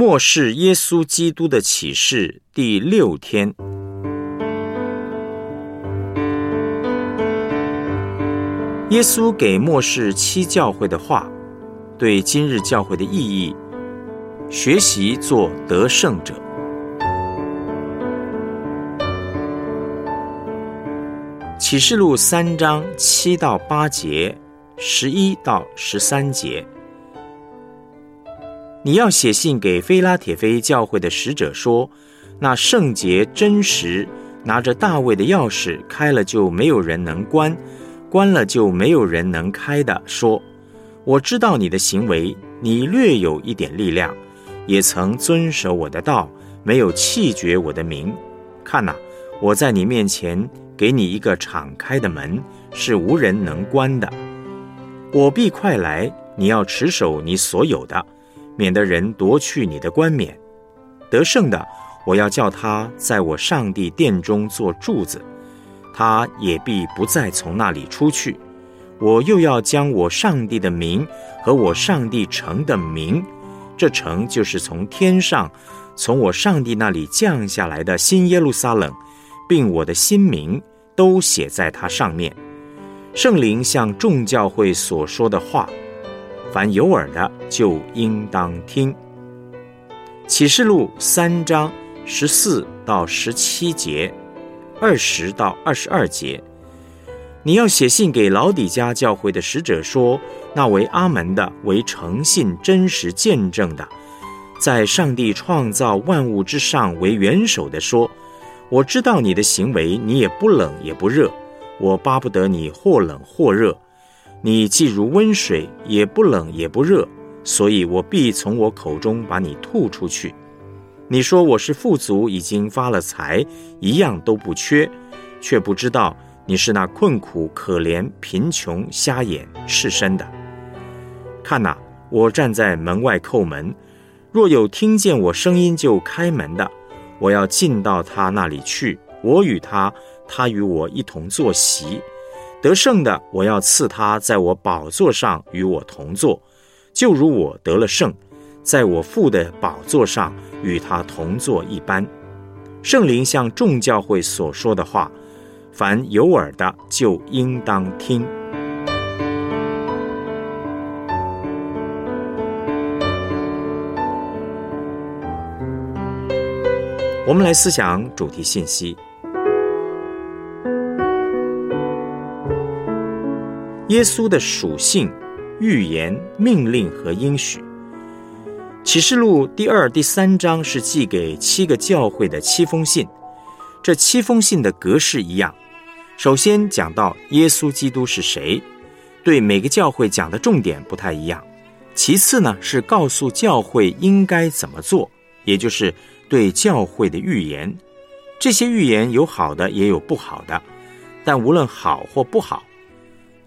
末世耶稣基督的启示第六天，耶稣给末世七教会的话，对今日教会的意义，学习做得胜者。启示录三章七到八节，十一到十三节。你要写信给菲拉铁菲教会的使者说：那圣洁真实，拿着大卫的钥匙，开了就没有人能关，关了就没有人能开的。说：我知道你的行为，你略有一点力量，也曾遵守我的道，没有弃绝我的名。看哪，我在你面前给你一个敞开的门，是无人能关的。我必快来，你要持守你所有的。免得人夺去你的冠冕，得胜的，我要叫他在我上帝殿中做柱子，他也必不再从那里出去。我又要将我上帝的名和我上帝城的名，这城就是从天上从我上帝那里降下来的新耶路撒冷，并我的新名都写在它上面。圣灵向众教会所说的话。凡有耳的，就应当听。启示录三章十四到十七节，二十到二十二节，你要写信给老底家教会的使者说：那为阿门的，为诚信真实见证的，在上帝创造万物之上为元首的说：我知道你的行为，你也不冷也不热，我巴不得你或冷或热。你既如温水，也不冷也不热，所以我必从我口中把你吐出去。你说我是富足，已经发了财，一样都不缺，却不知道你是那困苦、可怜、贫穷、瞎眼、赤身的。看哪，我站在门外叩门，若有听见我声音就开门的，我要进到他那里去，我与他，他与我一同坐席。得胜的，我要赐他在我宝座上与我同坐，就如我得了胜，在我父的宝座上与他同坐一般。圣灵向众教会所说的话，凡有耳的就应当听。我们来思想主题信息。耶稣的属性、预言、命令和应许。启示录第二、第三章是寄给七个教会的七封信。这七封信的格式一样。首先讲到耶稣基督是谁，对每个教会讲的重点不太一样。其次呢，是告诉教会应该怎么做，也就是对教会的预言。这些预言有好的，也有不好的，但无论好或不好。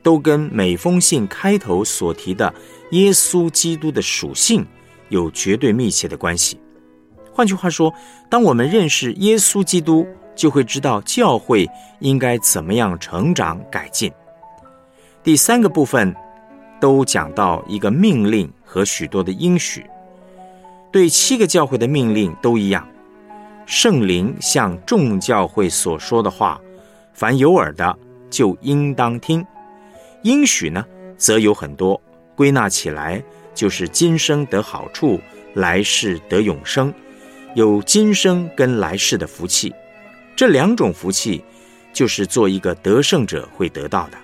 都跟每封信开头所提的耶稣基督的属性有绝对密切的关系。换句话说，当我们认识耶稣基督，就会知道教会应该怎么样成长改进。第三个部分都讲到一个命令和许多的应许，对七个教会的命令都一样。圣灵向众教会所说的话，凡有耳的就应当听。应许呢，则有很多，归纳起来就是今生得好处，来世得永生，有今生跟来世的福气。这两种福气，就是做一个得胜者会得到的。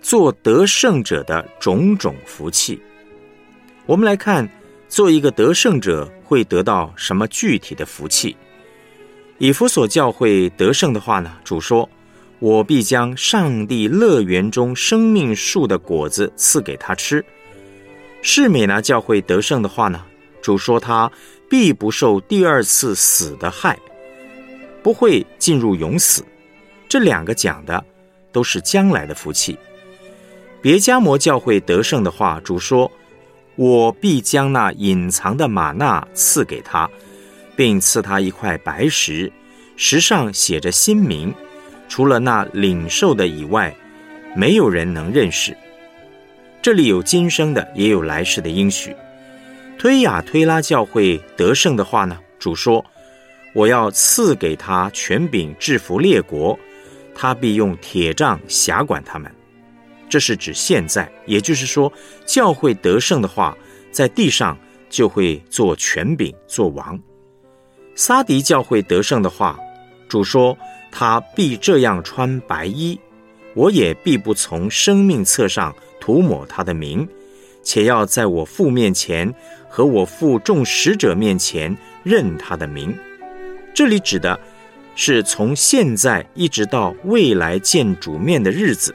做得胜者的种种福气，我们来看，做一个得胜者会得到什么具体的福气？以弗所教会得胜的话呢？主说。我必将上帝乐园中生命树的果子赐给他吃。世美拿教会得胜的话呢？主说他必不受第二次死的害，不会进入永死。这两个讲的都是将来的福气。别加摩教会得胜的话，主说：我必将那隐藏的玛纳赐给他，并赐他一块白石，石上写着新名。除了那领受的以外，没有人能认识。这里有今生的，也有来世的应许。推雅推拉教会得胜的话呢，主说：“我要赐给他权柄制服列国，他必用铁杖辖管他们。”这是指现在，也就是说，教会得胜的话，在地上就会做权柄、做王。撒迪教会得胜的话，主说他必这样穿白衣，我也必不从生命册上涂抹他的名，且要在我父面前和我父众使者面前认他的名。这里指的是从现在一直到未来见主面的日子。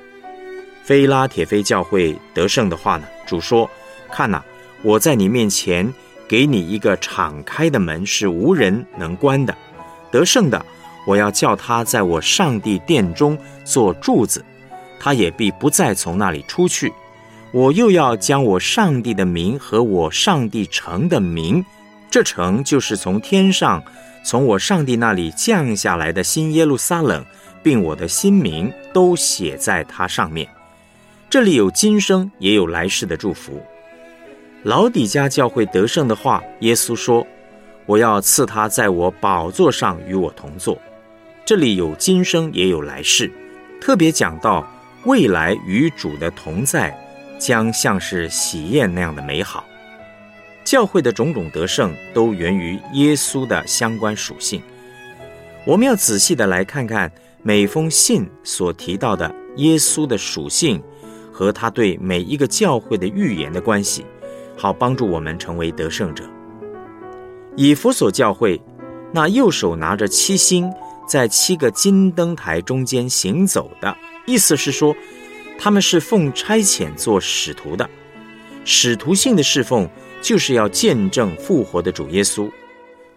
菲拉铁菲教会得胜的话呢？主说：“看呐，我在你面前给你一个敞开的门，是无人能关的。得胜的，我要叫他在我上帝殿中做柱子，他也必不再从那里出去。我又要将我上帝的名和我上帝城的名，这城就是从天上从我上帝那里降下来的新耶路撒冷，并我的新名都写在它上面。”这里有今生也有来世的祝福。老底家教会得胜的话，耶稣说：“我要赐他在我宝座上与我同坐。”这里有今生也有来世，特别讲到未来与主的同在，将像是喜宴那样的美好。教会的种种得胜都源于耶稣的相关属性。我们要仔细的来看看每封信所提到的耶稣的属性。和他对每一个教会的预言的关系，好帮助我们成为得胜者。以弗所教会，那右手拿着七星，在七个金灯台中间行走的，意思是说，他们是奉差遣做使徒的。使徒性的侍奉，就是要见证复活的主耶稣，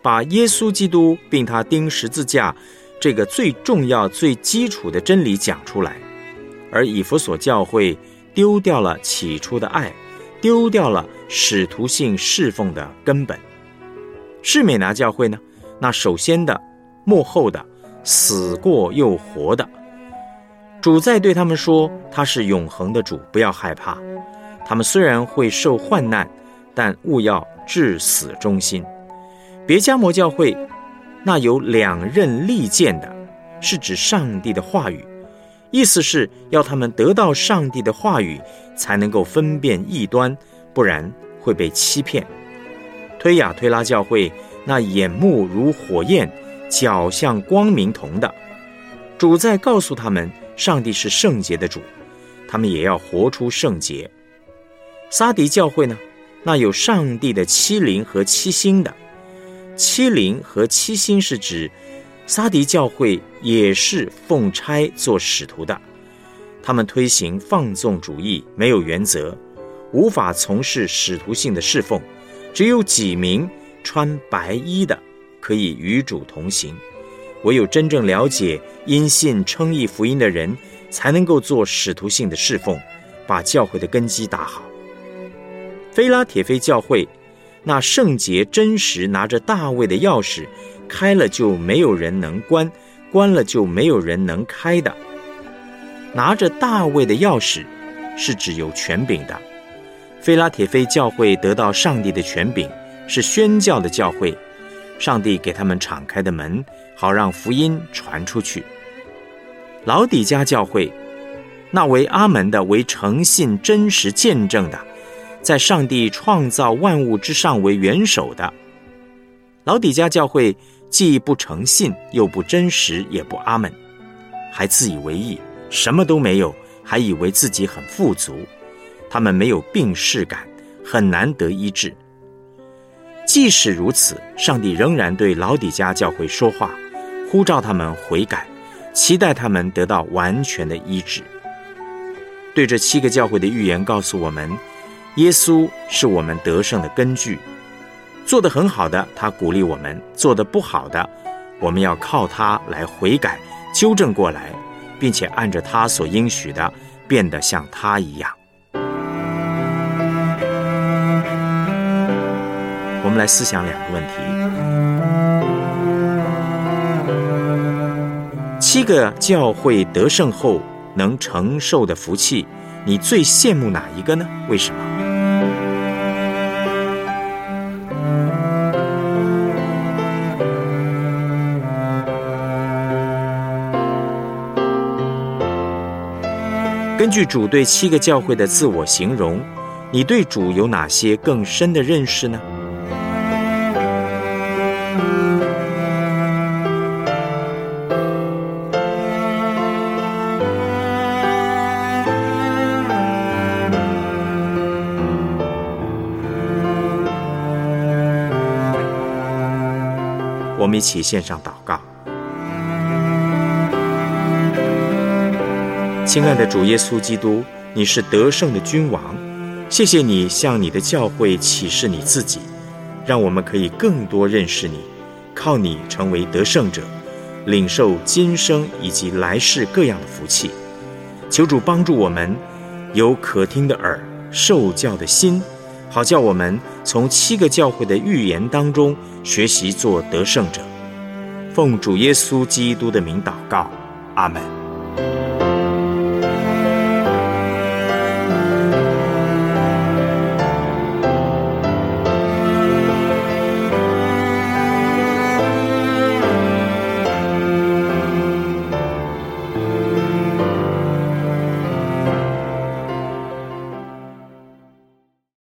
把耶稣基督并他钉十字架这个最重要、最基础的真理讲出来。而以弗所教会。丢掉了起初的爱，丢掉了使徒性侍奉的根本。士美拿教会呢？那首先的、幕后的、死过又活的主在对他们说：“他是永恒的主，不要害怕。他们虽然会受患难，但勿要至死忠心。”别加摩教会那有两刃利剑的，是指上帝的话语。意思是要他们得到上帝的话语，才能够分辨异端，不然会被欺骗。推雅推拉教会那眼目如火焰，脚像光明同的主在告诉他们，上帝是圣洁的主，他们也要活出圣洁。撒迪教会呢，那有上帝的七灵和七星的，七灵和七星是指。撒迪教会也是奉差做使徒的，他们推行放纵主义，没有原则，无法从事使徒性的侍奉。只有几名穿白衣的可以与主同行，唯有真正了解因信称义福音的人，才能够做使徒性的侍奉，把教会的根基打好。菲拉铁菲教会那圣洁真实拿着大卫的钥匙。开了就没有人能关，关了就没有人能开的。拿着大卫的钥匙，是指有权柄的。菲拉铁菲教会得到上帝的权柄，是宣教的教会，上帝给他们敞开的门，好让福音传出去。老底家教会，那为阿门的，为诚信真实见证的，在上帝创造万物之上为元首的。老底家教会。既不诚信，又不真实，也不阿门，还自以为意，什么都没有，还以为自己很富足。他们没有病逝感，很难得医治。即使如此，上帝仍然对老底家教会说话，呼召他们悔改，期待他们得到完全的医治。对这七个教会的预言告诉我们，耶稣是我们得胜的根据。做得很好的，他鼓励我们；做得不好的，我们要靠他来悔改、纠正过来，并且按着他所应许的，变得像他一样。我们来思想两个问题。七个教会得胜后能承受的福气，你最羡慕哪一个呢？为什么？根据主对七个教会的自我形容，你对主有哪些更深的认识呢？我们一起献上祷告。亲爱的主耶稣基督，你是得胜的君王，谢谢你向你的教会启示你自己，让我们可以更多认识你，靠你成为得胜者，领受今生以及来世各样的福气。求主帮助我们有可听的耳、受教的心，好叫我们从七个教会的预言当中学习做得胜者。奉主耶稣基督的名祷告，阿门。